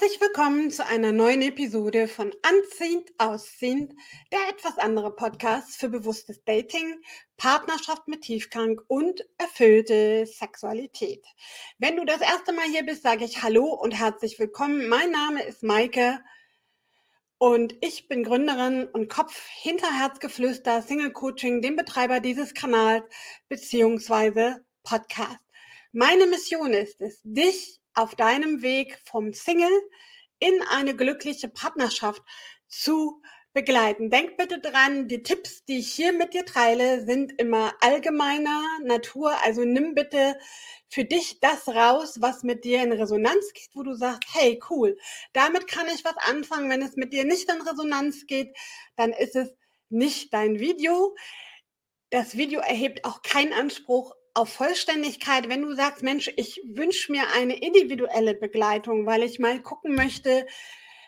Herzlich willkommen zu einer neuen Episode von Anziehend Ausziehend, der etwas andere Podcast für bewusstes Dating, Partnerschaft mit Tiefgang und erfüllte Sexualität. Wenn du das erste Mal hier bist, sage ich Hallo und herzlich willkommen. Mein Name ist Maike und ich bin Gründerin und Kopf hinter Herzgeflüster Single Coaching, dem Betreiber dieses Kanals beziehungsweise Podcast. Meine Mission ist es, dich auf deinem Weg vom Single in eine glückliche Partnerschaft zu begleiten. Denk bitte dran, die Tipps, die ich hier mit dir teile, sind immer allgemeiner Natur. Also nimm bitte für dich das raus, was mit dir in Resonanz geht, wo du sagst, hey, cool, damit kann ich was anfangen. Wenn es mit dir nicht in Resonanz geht, dann ist es nicht dein Video. Das Video erhebt auch keinen Anspruch auf Vollständigkeit, wenn du sagst, Mensch, ich wünsche mir eine individuelle Begleitung, weil ich mal gucken möchte,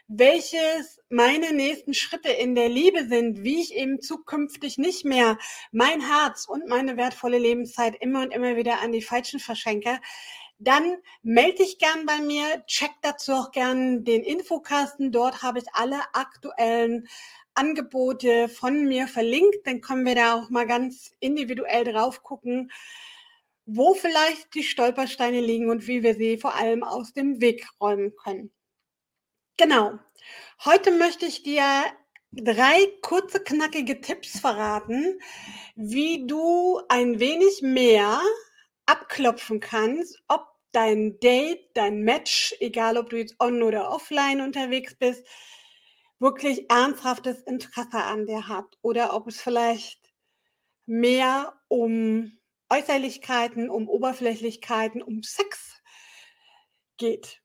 welches meine nächsten Schritte in der Liebe sind, wie ich eben zukünftig nicht mehr mein Herz und meine wertvolle Lebenszeit immer und immer wieder an die Falschen verschenke, dann melde dich gern bei mir, check dazu auch gern den Infokasten. Dort habe ich alle aktuellen Angebote von mir verlinkt. Dann können wir da auch mal ganz individuell drauf gucken, wo vielleicht die Stolpersteine liegen und wie wir sie vor allem aus dem Weg räumen können. Genau. Heute möchte ich dir drei kurze, knackige Tipps verraten, wie du ein wenig mehr abklopfen kannst, ob dein Date, dein Match, egal ob du jetzt on oder offline unterwegs bist, wirklich ernsthaftes Interesse an dir hat oder ob es vielleicht mehr um Äußerlichkeiten, um Oberflächlichkeiten, um Sex geht.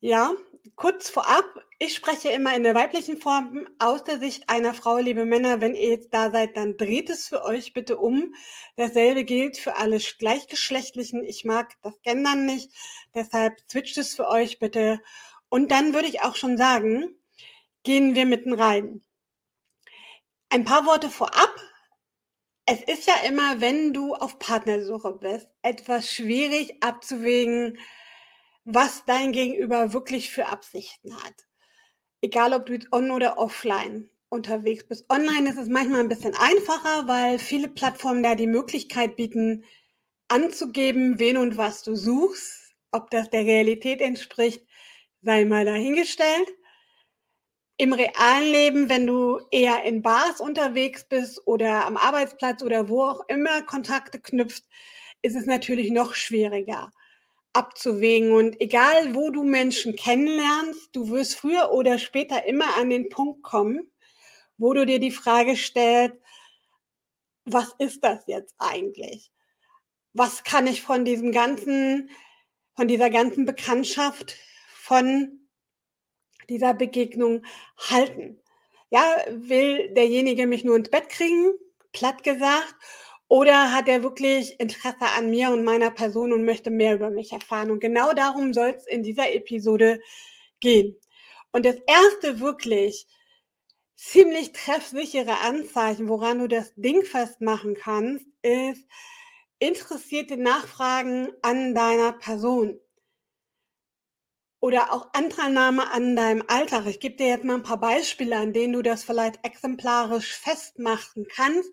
Ja, kurz vorab, ich spreche immer in der weiblichen Form aus der Sicht einer Frau, liebe Männer. Wenn ihr jetzt da seid, dann dreht es für euch bitte um. Dasselbe gilt für alle Gleichgeschlechtlichen. Ich mag das Gendern nicht, deshalb switcht es für euch bitte. Und dann würde ich auch schon sagen, gehen wir mitten rein. Ein paar Worte vorab. Es ist ja immer, wenn du auf Partnersuche bist, etwas schwierig abzuwägen, was dein Gegenüber wirklich für Absichten hat. Egal, ob du jetzt on oder offline unterwegs bist. Online ist es manchmal ein bisschen einfacher, weil viele Plattformen da die Möglichkeit bieten, anzugeben, wen und was du suchst. Ob das der Realität entspricht, sei mal dahingestellt im realen Leben, wenn du eher in Bars unterwegs bist oder am Arbeitsplatz oder wo auch immer Kontakte knüpft, ist es natürlich noch schwieriger abzuwägen. Und egal, wo du Menschen kennenlernst, du wirst früher oder später immer an den Punkt kommen, wo du dir die Frage stellst, was ist das jetzt eigentlich? Was kann ich von diesem ganzen, von dieser ganzen Bekanntschaft, von dieser Begegnung halten? Ja, will derjenige mich nur ins Bett kriegen, platt gesagt, oder hat er wirklich Interesse an mir und meiner Person und möchte mehr über mich erfahren? Und genau darum soll es in dieser Episode gehen. Und das erste wirklich ziemlich treffsichere Anzeichen, woran du das Ding festmachen kannst, ist interessierte Nachfragen an deiner Person oder auch Anteilnahme an deinem Alltag. Ich gebe dir jetzt mal ein paar Beispiele, an denen du das vielleicht exemplarisch festmachen kannst,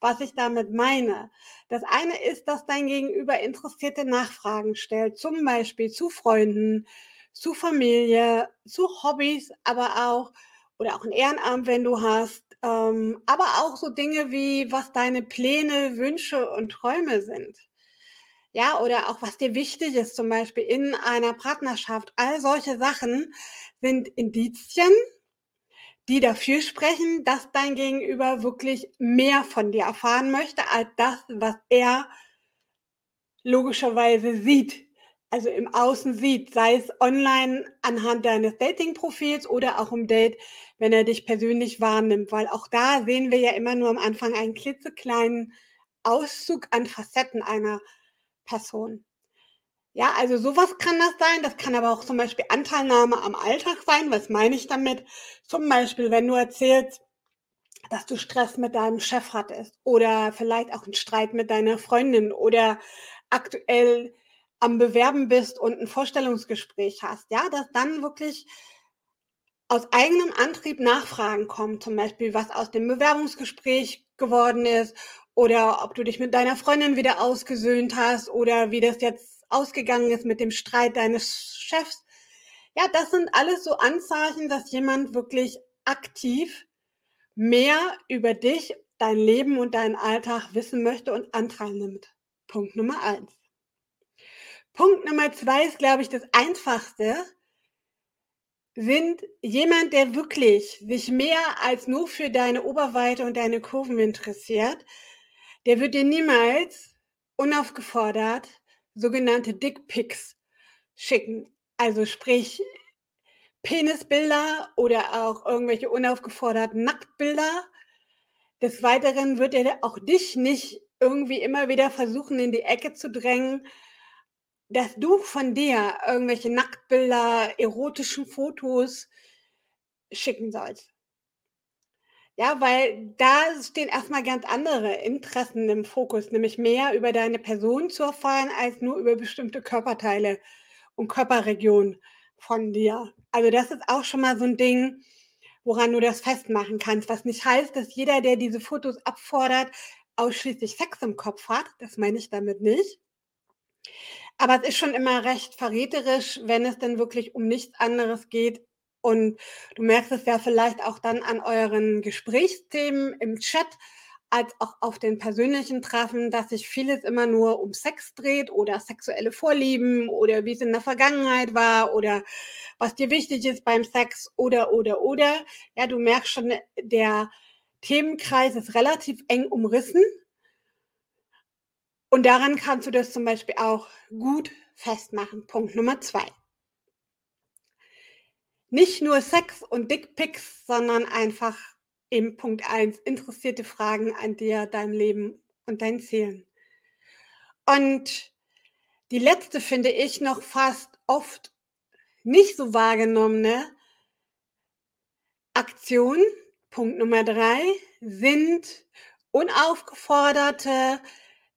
was ich damit meine. Das eine ist, dass dein Gegenüber interessierte Nachfragen stellt, zum Beispiel zu Freunden, zu Familie, zu Hobbys, aber auch, oder auch ein Ehrenamt, wenn du hast, ähm, aber auch so Dinge wie, was deine Pläne, Wünsche und Träume sind. Ja, oder auch was dir wichtig ist, zum Beispiel in einer Partnerschaft. All solche Sachen sind Indizien, die dafür sprechen, dass dein Gegenüber wirklich mehr von dir erfahren möchte, als das, was er logischerweise sieht. Also im Außen sieht, sei es online anhand deines Dating-Profils oder auch im Date, wenn er dich persönlich wahrnimmt, weil auch da sehen wir ja immer nur am Anfang einen klitzekleinen Auszug an Facetten einer Person. Ja, also sowas kann das sein. Das kann aber auch zum Beispiel Anteilnahme am Alltag sein. Was meine ich damit? Zum Beispiel, wenn du erzählst, dass du Stress mit deinem Chef hattest oder vielleicht auch einen Streit mit deiner Freundin oder aktuell am Bewerben bist und ein Vorstellungsgespräch hast, ja, dass dann wirklich aus eigenem Antrieb Nachfragen kommen, zum Beispiel, was aus dem Bewerbungsgespräch geworden ist oder ob du dich mit deiner Freundin wieder ausgesöhnt hast oder wie das jetzt ausgegangen ist mit dem Streit deines Chefs. Ja, das sind alles so Anzeichen, dass jemand wirklich aktiv mehr über dich, dein Leben und deinen Alltag wissen möchte und Anteil nimmt. Punkt Nummer eins. Punkt Nummer zwei ist, glaube ich, das Einfachste sind jemand, der wirklich sich mehr als nur für deine Oberweite und deine Kurven interessiert, der wird dir niemals unaufgefordert sogenannte Dickpics schicken. Also sprich Penisbilder oder auch irgendwelche unaufgeforderten Nacktbilder. Des Weiteren wird er auch dich nicht irgendwie immer wieder versuchen, in die Ecke zu drängen dass du von dir irgendwelche Nacktbilder, erotischen Fotos schicken sollst. Ja, weil da stehen erstmal ganz andere Interessen im Fokus, nämlich mehr über deine Person zu erfahren, als nur über bestimmte Körperteile und Körperregionen von dir. Also das ist auch schon mal so ein Ding, woran du das festmachen kannst, was nicht heißt, dass jeder, der diese Fotos abfordert, ausschließlich Sex im Kopf hat. Das meine ich damit nicht. Aber es ist schon immer recht verräterisch, wenn es denn wirklich um nichts anderes geht. Und du merkst es ja vielleicht auch dann an euren Gesprächsthemen im Chat als auch auf den persönlichen Treffen, dass sich vieles immer nur um Sex dreht oder sexuelle Vorlieben oder wie es in der Vergangenheit war oder was dir wichtig ist beim Sex oder, oder, oder. Ja, du merkst schon, der Themenkreis ist relativ eng umrissen. Und daran kannst du das zum Beispiel auch gut festmachen. Punkt Nummer zwei. Nicht nur Sex und Dickpics, sondern einfach eben Punkt eins interessierte Fragen an dir, dein Leben und dein Zielen. Und die letzte finde ich noch fast oft nicht so wahrgenommene Aktion, Punkt Nummer drei, sind unaufgeforderte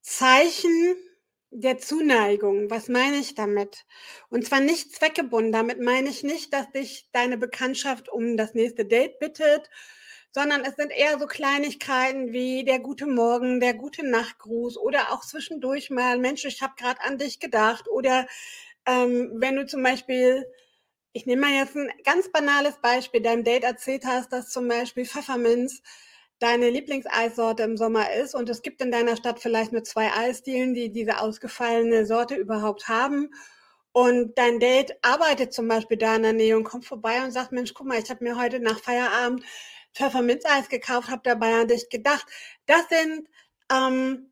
Zeichen der Zuneigung. Was meine ich damit? Und zwar nicht zweckgebunden. Damit meine ich nicht, dass dich deine Bekanntschaft um das nächste Date bittet, sondern es sind eher so Kleinigkeiten wie der gute Morgen, der gute Nachtgruß oder auch zwischendurch mal, Mensch, ich habe gerade an dich gedacht. Oder ähm, wenn du zum Beispiel, ich nehme mal jetzt ein ganz banales Beispiel, deinem Date erzählt hast, dass zum Beispiel Pfefferminz deine Lieblingseissorte im Sommer ist und es gibt in deiner Stadt vielleicht nur zwei Eisdielen, die diese ausgefallene Sorte überhaupt haben. Und dein Date arbeitet zum Beispiel da in der Nähe und kommt vorbei und sagt, Mensch, guck mal, ich habe mir heute nach Feierabend Pfefferminzeis gekauft, habe dabei an dich gedacht. Das sind ähm,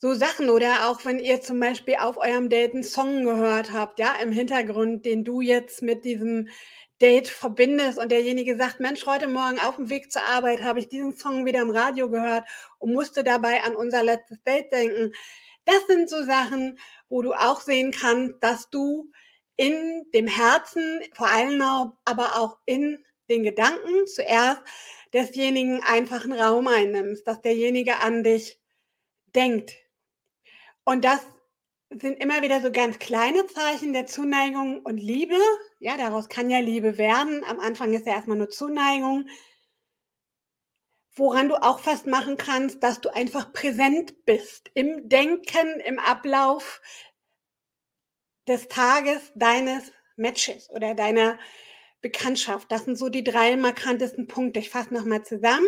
so Sachen oder auch wenn ihr zum Beispiel auf eurem Date einen Song gehört habt, ja, im Hintergrund, den du jetzt mit diesem Date verbindest und derjenige sagt, Mensch, heute Morgen auf dem Weg zur Arbeit habe ich diesen Song wieder im Radio gehört und musste dabei an unser letztes Date denken. Das sind so Sachen, wo du auch sehen kannst, dass du in dem Herzen, vor allem aber auch in den Gedanken zuerst desjenigen einfachen Raum einnimmst, dass derjenige an dich denkt. Und das sind immer wieder so ganz kleine Zeichen der Zuneigung und Liebe. Ja, daraus kann ja Liebe werden. Am Anfang ist ja erstmal nur Zuneigung. Woran du auch festmachen kannst, dass du einfach präsent bist im Denken, im Ablauf des Tages deines Matches oder deiner Bekanntschaft. Das sind so die drei markantesten Punkte. Ich fasse nochmal zusammen.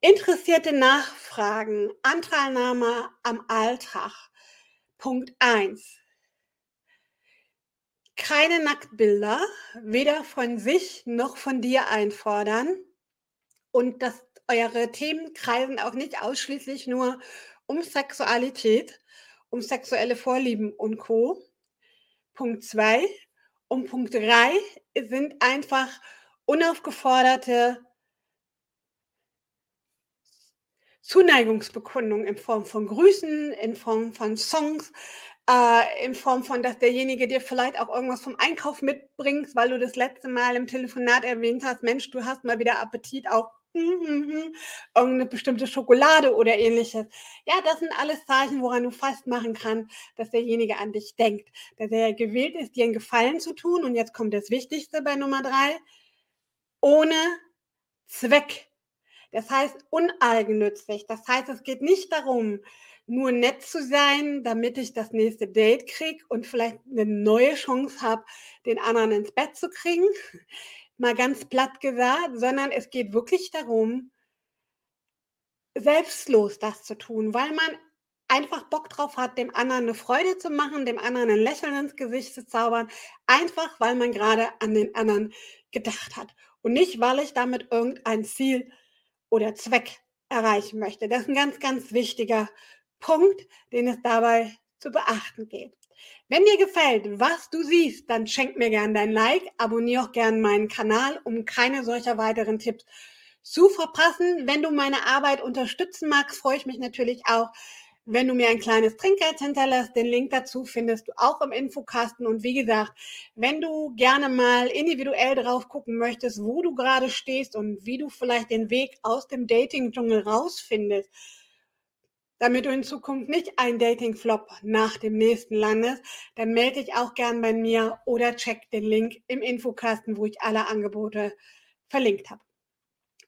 Interessierte Nachfragen, Anteilnahme am Alltag, Punkt 1. Keine Nacktbilder, weder von sich noch von dir einfordern. Und dass eure Themen kreisen auch nicht ausschließlich nur um Sexualität, um sexuelle Vorlieben und Co. Punkt 2. Und Punkt 3 sind einfach unaufgeforderte Zuneigungsbekundung in Form von Grüßen, in Form von Songs, äh, in Form von, dass derjenige dir vielleicht auch irgendwas vom Einkauf mitbringt, weil du das letzte Mal im Telefonat erwähnt hast, Mensch, du hast mal wieder Appetit auf Mhm, mhm. Irgend bestimmte Schokolade oder Ähnliches. Ja, das sind alles Zeichen, woran du festmachen kannst, dass derjenige an dich denkt, dass er gewillt ist, dir 'n Gefallen zu tun. Und jetzt kommt das Wichtigste bei Nummer 3, ohne Zweck. Das heißt uneigennützig. Das heißt, es geht nicht darum, nur nett zu sein, damit ich das nächste Date kriege und vielleicht 'ne neue Chance habe, den anderen ins Bett zu kriegen, mal ganz platt gesagt, sondern es geht wirklich darum selbstlos das zu tun, weil man einfach Bock drauf hat, dem anderen 'ne Freude zu machen, dem anderen 'n Lächeln ins Gesicht zu zaubern, einfach weil man grade an den anderen gedacht hat und nicht, weil ich damit irgendein Ziel oder Zweck erreichen möchte. Das ist 'n ganz, ganz wichtiger Punkt, den es dabei zu beachten gilt. Wenn dir gefällt, was du siehst, dann schenk mir gern dein Like, abonniere auch gern meinen Kanal, um keine solcher weiteren Tipps zu verpassen. Wenn du meine Arbeit unterstützen magst, freue ich mich natürlich auch, wenn du mir ein kleines Trinkgeld hinterlässt. Den Link dazu findest du auch im Infokasten. Und wie gesagt, wenn du gerne mal individuell drauf gucken möchtest, wo du grade stehst und wie du vielleicht den Weg aus dem Dating-Dschungel rausfindest, damit du in Zukunft nicht ein Dating-Flop nach dem nächsten landest, dann melde dich auch gern bei mir oder check den Link im Infokasten, wo ich alle Angebote verlinkt habe.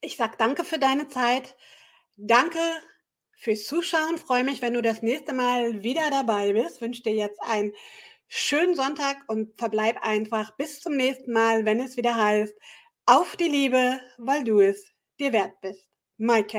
Ich sage danke für deine Zeit. Danke fürs Zuschauen. Freue mich, wenn du das nächste Mal wieder dabei bist. Wünsche dir jetzt einen schönen Sonntag und verbleib einfach bis zum nächsten Mal, wenn es wieder heißt: „Auf die Liebe, weil du es dir wert bist.“ Maike.